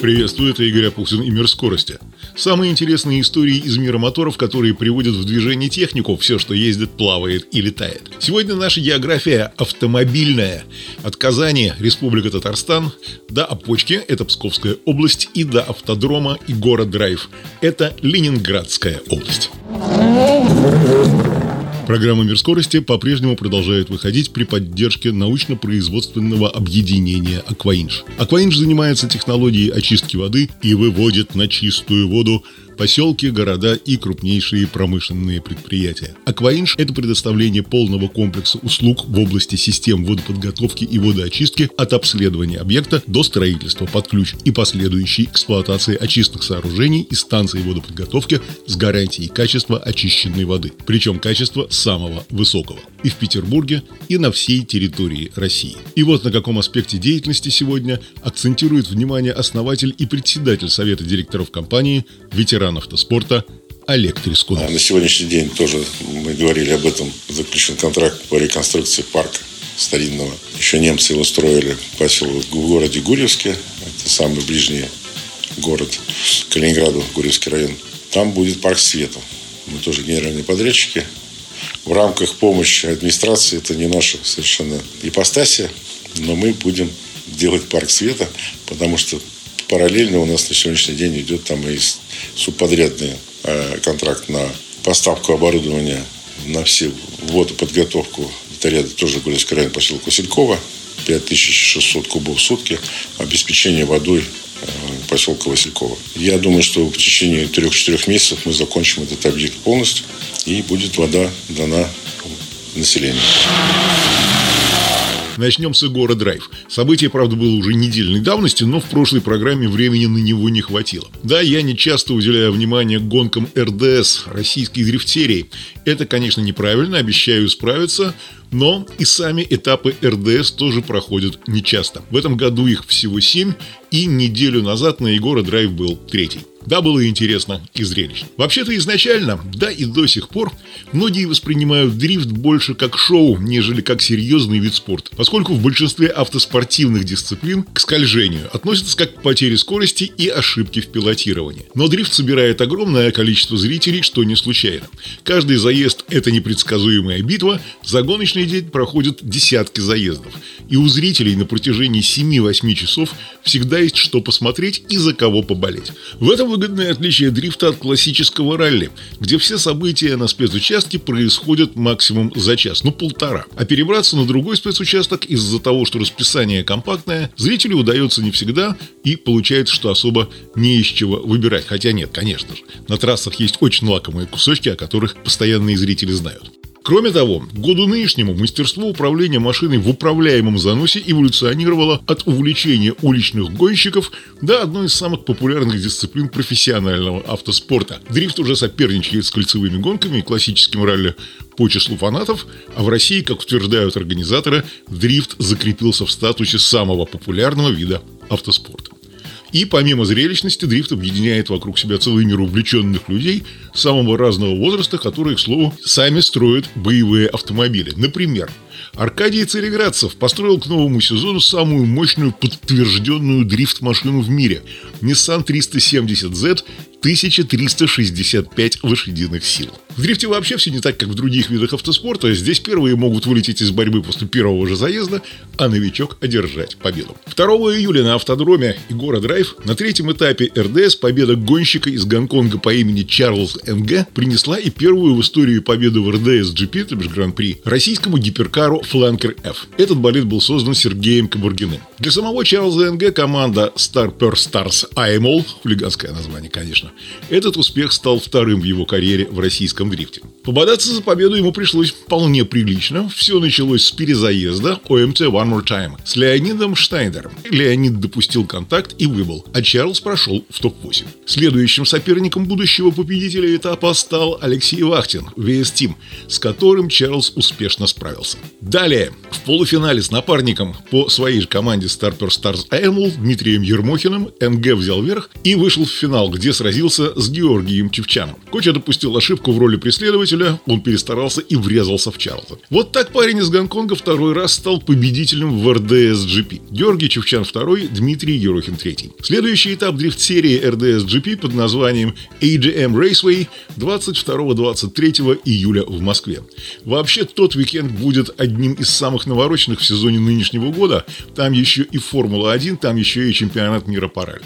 Приветствую, это Игорь Апухтин и Мир скорости. Самые интересные истории из мира моторов, которые приводят в движение технику, все, что ездит, плавает и летает. Сегодня наша география автомобильная. От Казани, Республика Татарстан, до Опочки, это Псковская область, и до автодрома и город Драйв, это Ленинградская область. Программа «Мир скорости» по-прежнему продолжает выходить при поддержке научно-производственного объединения «Акваинж». «Акваинж» занимается технологией очистки воды и выводит на чистую воду поселки, города и крупнейшие промышленные предприятия. Акваинж – это предоставление полного комплекса услуг в области систем водоподготовки и водоочистки от обследования объекта до строительства под ключ и последующей эксплуатации очистных сооружений и станций водоподготовки с гарантией качества очищенной воды. Причем качество самого высокого. И в Петербурге, и на всей территории России. И вот на каком аспекте деятельности сегодня акцентирует внимание основатель и председатель Совета директоров компании, ветеран ветеран автоспорта Олег Трескунов. А на сегодняшний день тоже мы говорили об этом. Заключен контракт по реконструкции парка старинного. Еще немцы его строили поселок в городе Гурьевске. Это самый ближний город Калининграду, Гурьевский район. Там будет парк света. Мы тоже генеральные подрядчики. В рамках помощи администрации это не наша совершенно ипостасия, но мы будем делать парк света, потому что параллельно у нас на сегодняшний день идет там и субподрядный э, контракт на поставку оборудования на все водоподготовку. Это ряд тоже Гурьевский район, поселок Василькова. 5600 кубов в сутки. Обеспечение водой э, поселка Василькова. Я думаю, что в течение 3-4 месяцев мы закончим этот объект полностью и будет вода дана населению. Начнем с Егора Драйв. Событие, правда, было уже недельной давности, но в прошлой программе времени на него не хватило. Да, я не часто уделяю внимание гонкам РДС, российской дрифтерии. Это, конечно, неправильно, обещаю исправиться, но и сами этапы РДС тоже проходят нечасто. В этом году их всего семь, и неделю назад на Егора Драйв был третий. Да, было интересно и зрелищно. Вообще-то изначально, да и до сих пор, многие воспринимают дрифт больше как шоу, нежели как серьезный вид спорта, поскольку в большинстве автоспортивных дисциплин к скольжению относятся как к потере скорости и ошибки в пилотировании. Но дрифт собирает огромное количество зрителей, что не случайно. Каждый заезд – это непредсказуемая битва, за гоночный день проходят десятки заездов. И у зрителей на протяжении 7-8 часов всегда есть что посмотреть и за кого поболеть. В этом выгодное отличие дрифта от классического ралли, где все события на спецучастке происходят максимум за час, ну полтора. А перебраться на другой спецучасток из-за того, что расписание компактное, зрителю удается не всегда и получается, что особо не из чего выбирать. Хотя нет, конечно же, на трассах есть очень лакомые кусочки, о которых постоянные зрители знают. Кроме того, к году нынешнему мастерство управления машиной в управляемом заносе эволюционировало от увлечения уличных гонщиков до одной из самых популярных дисциплин профессионального автоспорта. Дрифт уже соперничает с кольцевыми гонками и классическим ралли по числу фанатов, а в России, как утверждают организаторы, дрифт закрепился в статусе самого популярного вида автоспорта. И помимо зрелищности, дрифт объединяет вокруг себя целый мир увлеченных людей самого разного возраста, которые, к слову, сами строят боевые автомобили. Например, Аркадий Цареградцев построил к новому сезону самую мощную подтвержденную дрифт-машину в мире – Nissan 370Z 1365 лошадиных сил. В дрифте вообще все не так, как в других видах автоспорта. Здесь первые могут вылететь из борьбы после первого же заезда, а новичок одержать победу. 2 июля на автодроме Егора Драйв на третьем этапе РДС победа гонщика из Гонконга по имени Чарльз НГ принесла и первую в истории победу в РДС GP, то бишь Гран-при, российскому гиперкару Flanker F. Этот болид был создан Сергеем Кабургиным. Для самого Чарльза НГ команда Star Per Stars IMOL, хулиганское название, конечно. Этот успех стал вторым в его карьере в российском дрифте. Пободаться за победу ему пришлось вполне прилично. Все началось с перезаезда ОМТ One More Time с Леонидом Штайнером. Леонид допустил контакт и выбыл, а Чарльз прошел в топ-8. Следующим соперником будущего победителя этапа стал Алексей Вахтин, Team, с которым Чарльз успешно справился. Далее, в полуфинале с напарником по своей же команде Starper Stars Animal Дмитрием Ермохиным НГ взял верх и вышел в финал, где сразился с Георгием Чевчаном. Коча допустил ошибку в роли преследователя, он перестарался и врезался в Чарльза. Вот так парень из Гонконга второй раз стал победителем в РДС-GP. Георгий Чевчан второй, Дмитрий Ерохин третий. Следующий этап дрифт-серии РДС-GP под названием AGM Raceway 22-23 июля в Москве. Вообще, тот уикенд будет одним из самых навороченных в сезоне нынешнего года. Там еще и Формула-1, там еще и чемпионат мира по ралли.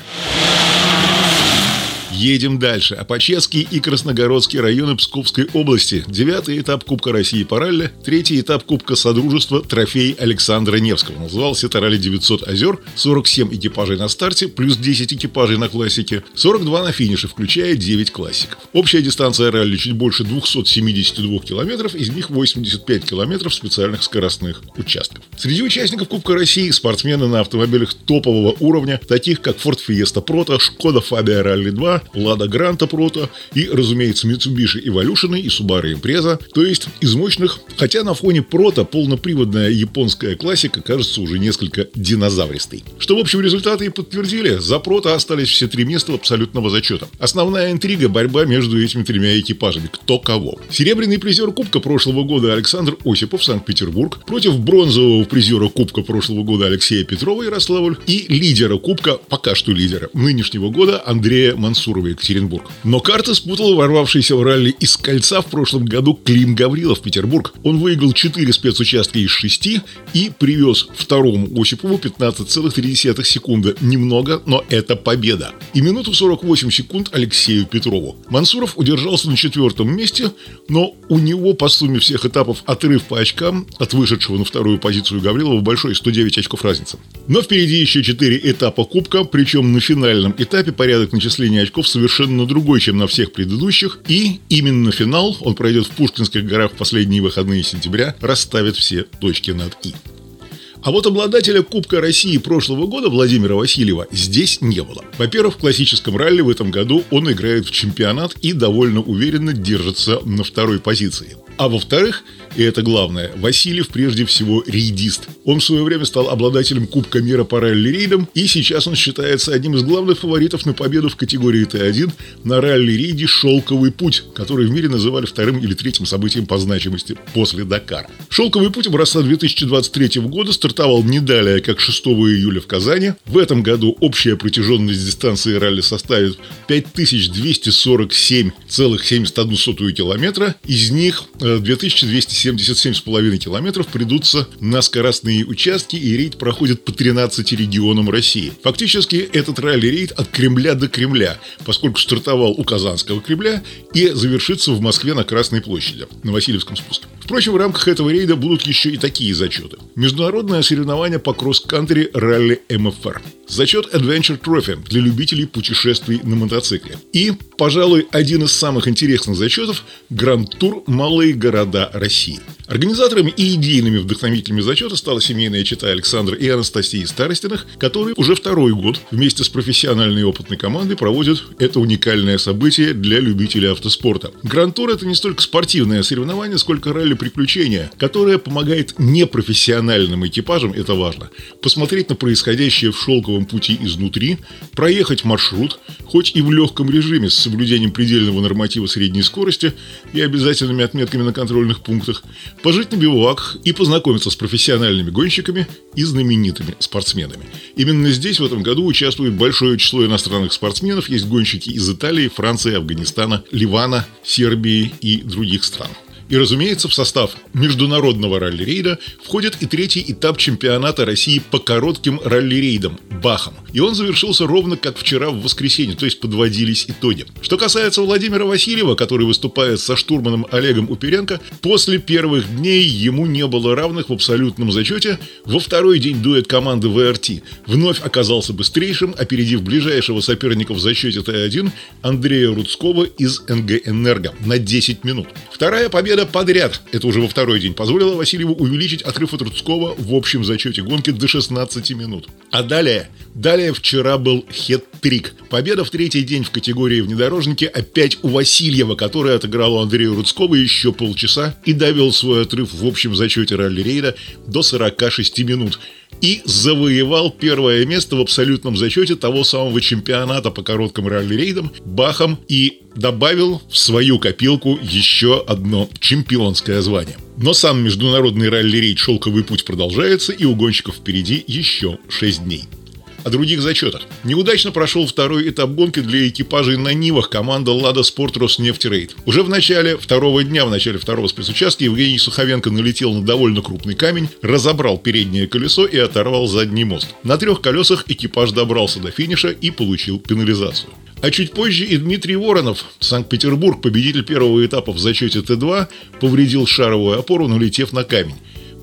Едем дальше. Апачевский и Красногородский районы Псковской области. Девятый этап Кубка России по ралли. Третий этап Кубка Содружества трофей Александра Невского. Назывался это ралли 900 озер. 47 экипажей на старте, плюс 10 экипажей на классике. 42 на финише, включая 9 классиков. Общая дистанция ралли чуть больше 272 километров, из них 85 километров специальных скоростных участков. Среди участников Кубка России спортсмены на автомобилях топового уровня, таких как Ford Fiesta Proto, Skoda Fabia Rally 2, Лада Гранта Прото и, разумеется, Mitsubishi Evolution и Subaru Impreza. То есть из мощных, хотя на фоне Прото полноприводная японская классика кажется уже несколько динозавристой. Что, в общем, результаты и подтвердили. За Прото остались все три места абсолютного зачета. Основная интрига – борьба между этими тремя экипажами. Кто кого. Серебряный призер Кубка прошлого года Александр Осипов, Санкт-Петербург, против бронзового призера Кубка прошлого года Алексея Петрова, Ярославль, и лидера Кубка, пока что лидера, нынешнего года Андрея Мансурова Сурова, Екатеринбург. Но карта спутала ворвавшийся в ралли из кольца в прошлом году Клим Гаврилов Петербург. Он выиграл 4 спецучастка из 6 и привез второму Осипову 15,3 секунды. Немного, но это победа. И минуту 48 секунд Алексею Петрову. Мансуров удержался на четвертом месте, но у него по сумме всех этапов отрыв по очкам от вышедшего на вторую позицию Гаврилова большой 109 очков разницы. Но впереди еще 4 этапа Кубка, причем на финальном этапе порядок начисления очков совершенно другой, чем на всех предыдущих, и именно финал, он пройдет в Пушкинских горах в последние выходные сентября, расставит все точки над «и». А вот обладателя Кубка России прошлого года Владимира Васильева здесь не было. Во-первых, в классическом ралли в этом году он играет в чемпионат и довольно уверенно держится на второй позиции. А во-вторых, и это главное, Васильев прежде всего рейдист. Он в свое время стал обладателем Кубка мира по ралли-рейдам, и сейчас он считается одним из главных фаворитов на победу в категории Т1 на ралли-рейде «Шелковый путь», который в мире называли вторым или третьим событием по значимости после Дакара. «Шелковый путь» образца 2023 года стартовал не далее, как 6 июля в Казани. В этом году общая протяженность дистанции ралли составит 5247,71 километра, из них 2277,5 километров придутся на скоростные участки, и рейд проходит по 13 регионам России. Фактически этот ралли-рейд от Кремля до Кремля, поскольку стартовал у Казанского Кремля и завершится в Москве на Красной площади, на Васильевском спуске. Впрочем, в рамках этого рейда будут еще и такие зачеты. Международное соревнование по кросс-кантри ралли МФР. Зачет Adventure Trophy для любителей путешествий на мотоцикле. И, пожалуй, один из самых интересных зачетов – Гранд-тур «Малые города России». Организаторами и идейными вдохновителями зачета стала семейная чита Александра и Анастасии Старостиных, которые уже второй год вместе с профессиональной и опытной командой проводят это уникальное событие для любителей автоспорта. Гранд-тур – это не столько спортивное соревнование, сколько ралли-приключение, которое помогает непрофессиональным экипажам, это важно, посмотреть на происходящее в шелковом пути изнутри, проехать маршрут, хоть и в легком режиме с соблюдением предельного норматива средней скорости и обязательными отметками на контрольных пунктах, пожить на бивуак и познакомиться с профессиональными гонщиками и знаменитыми спортсменами. Именно здесь в этом году участвует большое число иностранных спортсменов. Есть гонщики из Италии, Франции, Афганистана, Ливана, Сербии и других стран. И, разумеется, в состав международного ралли-рейда входит и третий этап чемпионата России по коротким ралли-рейдам – Бахом. И он завершился ровно как вчера в воскресенье, то есть подводились итоги. Что касается Владимира Васильева, который выступает со штурманом Олегом Уперенко, после первых дней ему не было равных в абсолютном зачете. Во второй день дуэт команды ВРТ вновь оказался быстрейшим, опередив ближайшего соперника в зачете Т1 Андрея Рудского из НГ «Энерго» на 10 минут. Вторая победа Победа подряд, это уже во второй день, позволила Васильеву увеличить отрыв от Рудского в общем зачете гонки до 16 минут. А далее, далее вчера был хет-трик. Победа в третий день в категории внедорожники опять у Васильева, который отыграл у Андрея Рудского еще полчаса и довел свой отрыв в общем зачете ралли-рейда до 46 минут и завоевал первое место в абсолютном зачете того самого чемпионата по коротким ралли-рейдам Бахом и добавил в свою копилку еще одно чемпионское звание. Но сам международный ралли-рейд «Шелковый путь» продолжается, и у гонщиков впереди еще 6 дней о других зачетах. Неудачно прошел второй этап гонки для экипажей на Нивах команда «Лада Спорт Роснефть Рейд». Уже в начале второго дня, в начале второго спецучастка, Евгений Суховенко налетел на довольно крупный камень, разобрал переднее колесо и оторвал задний мост. На трех колесах экипаж добрался до финиша и получил пенализацию. А чуть позже и Дмитрий Воронов, Санкт-Петербург, победитель первого этапа в зачете Т2, повредил шаровую опору, налетев на камень.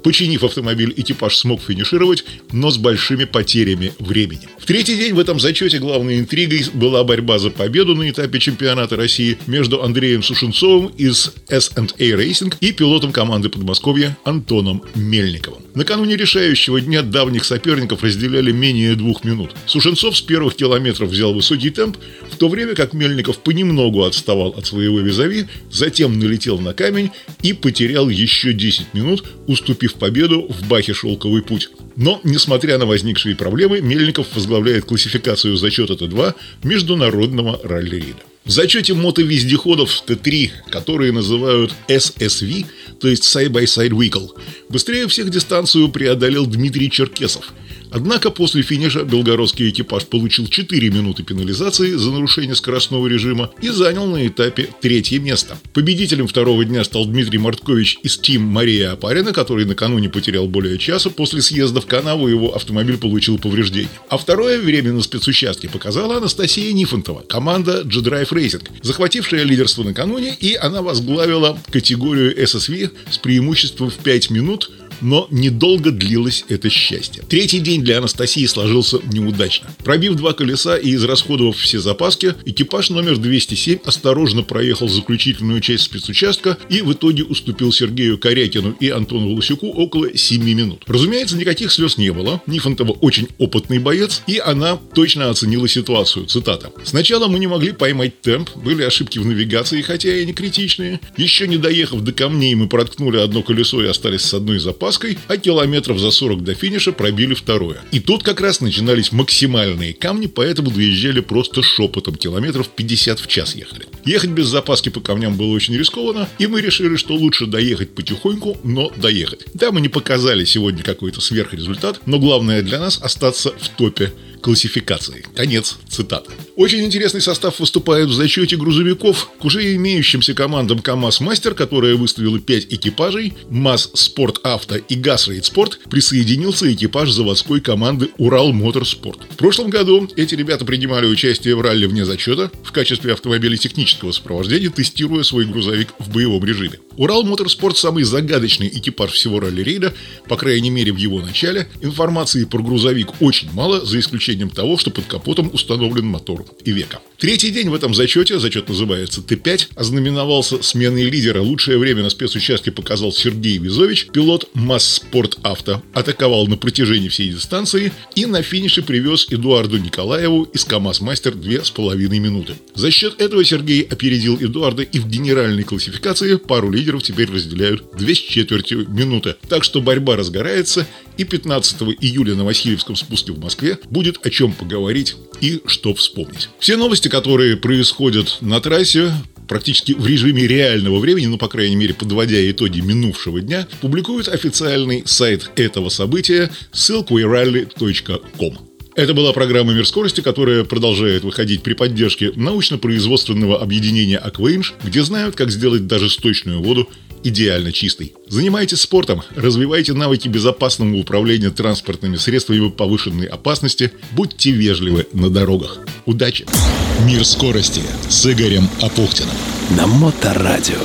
Починив автомобиль, экипаж смог финишировать, но с большими потерями времени. В третий день в этом зачете главной интригой была борьба за победу на этапе чемпионата России между Андреем Сушенцовым из S&A Racing и пилотом команды Подмосковья Антоном Мельниковым. Накануне решающего дня давних соперников разделяли менее двух минут. Сушенцов с первых километров взял высокий темп, в то время как Мельников понемногу отставал от своего визави, затем налетел на камень и потерял еще 10 минут, уступив победу в Бахе «Шелковый путь». Но, несмотря на возникшие проблемы, Мельников возглавляет классификацию зачета Т2 международного ралли-рейда. В зачете мотовездеходов Т3, которые называют SSV, то есть Side-by-Side Vehicle, быстрее всех дистанцию преодолел Дмитрий Черкесов – Однако после финиша белгородский экипаж получил 4 минуты пенализации за нарушение скоростного режима и занял на этапе третье место. Победителем второго дня стал Дмитрий Марткович из Тим Мария Апарина, который накануне потерял более часа. После съезда в канаву его автомобиль получил повреждения. А второе время на спецучастке показала Анастасия Нифонтова, команда G-Drive Racing, захватившая лидерство накануне, и она возглавила категорию SSV с преимуществом в 5 минут но недолго длилось это счастье. Третий день для Анастасии сложился неудачно. Пробив два колеса и израсходовав все запаски, экипаж номер 207 осторожно проехал заключительную часть спецучастка и в итоге уступил Сергею Корякину и Антону Волосюку около 7 минут. Разумеется, никаких слез не было. Нифонтова очень опытный боец, и она точно оценила ситуацию. Цитата. «Сначала мы не могли поймать темп, были ошибки в навигации, хотя и не критичные. Еще не доехав до камней, мы проткнули одно колесо и остались с одной запаской запаской, а километров за 40 до финиша пробили второе. И тут как раз начинались максимальные камни, поэтому доезжали просто шепотом, километров 50 в час ехали. Ехать без запаски по камням было очень рискованно, и мы решили, что лучше доехать потихоньку, но доехать. Да, мы не показали сегодня какой-то сверхрезультат, но главное для нас остаться в топе классификации. Конец цитаты. Очень интересный состав выступает в зачете грузовиков к уже имеющимся командам КАМАЗ Мастер, которая выставила 5 экипажей, МАЗ Спорт Авто и ГАЗ Рейд Спорт, присоединился экипаж заводской команды Урал Моторспорт. В прошлом году эти ребята принимали участие в ралли вне зачета в качестве автомобиля технического сопровождения, тестируя свой грузовик в боевом режиме. Урал Моторспорт самый загадочный экипаж всего ралли-рейда, по крайней мере в его начале. Информации про грузовик очень мало, за исключением того, что под капотом установлен мотор и века. Третий день в этом зачете, зачет называется Т5, ознаменовался сменой лидера. Лучшее время на спецучастке показал Сергей Визович, пилот МАЗ Спорт Авто. Атаковал на протяжении всей дистанции и на финише привез Эдуарду Николаеву из КамАЗ Мастер две с половиной минуты. За счет этого Сергей опередил Эдуарда и в генеральной классификации пару лидеров теперь разделяют две с четвертью минуты. Так что борьба разгорается и 15 июля на Васильевском спуске в Москве будет о чем поговорить и что вспомнить. Все новости, которые происходят на трассе, практически в режиме реального времени, ну, по крайней мере, подводя итоги минувшего дня, публикует официальный сайт этого события ссылку irally.com. Это была программа «Мир скорости», которая продолжает выходить при поддержке научно-производственного объединения «Аквейнж», где знают, как сделать даже сточную воду идеально чистой. Занимайтесь спортом, развивайте навыки безопасного управления транспортными средствами повышенной опасности, будьте вежливы на дорогах. Удачи! Мир скорости с Игорем Апухтиным. На Моторадио.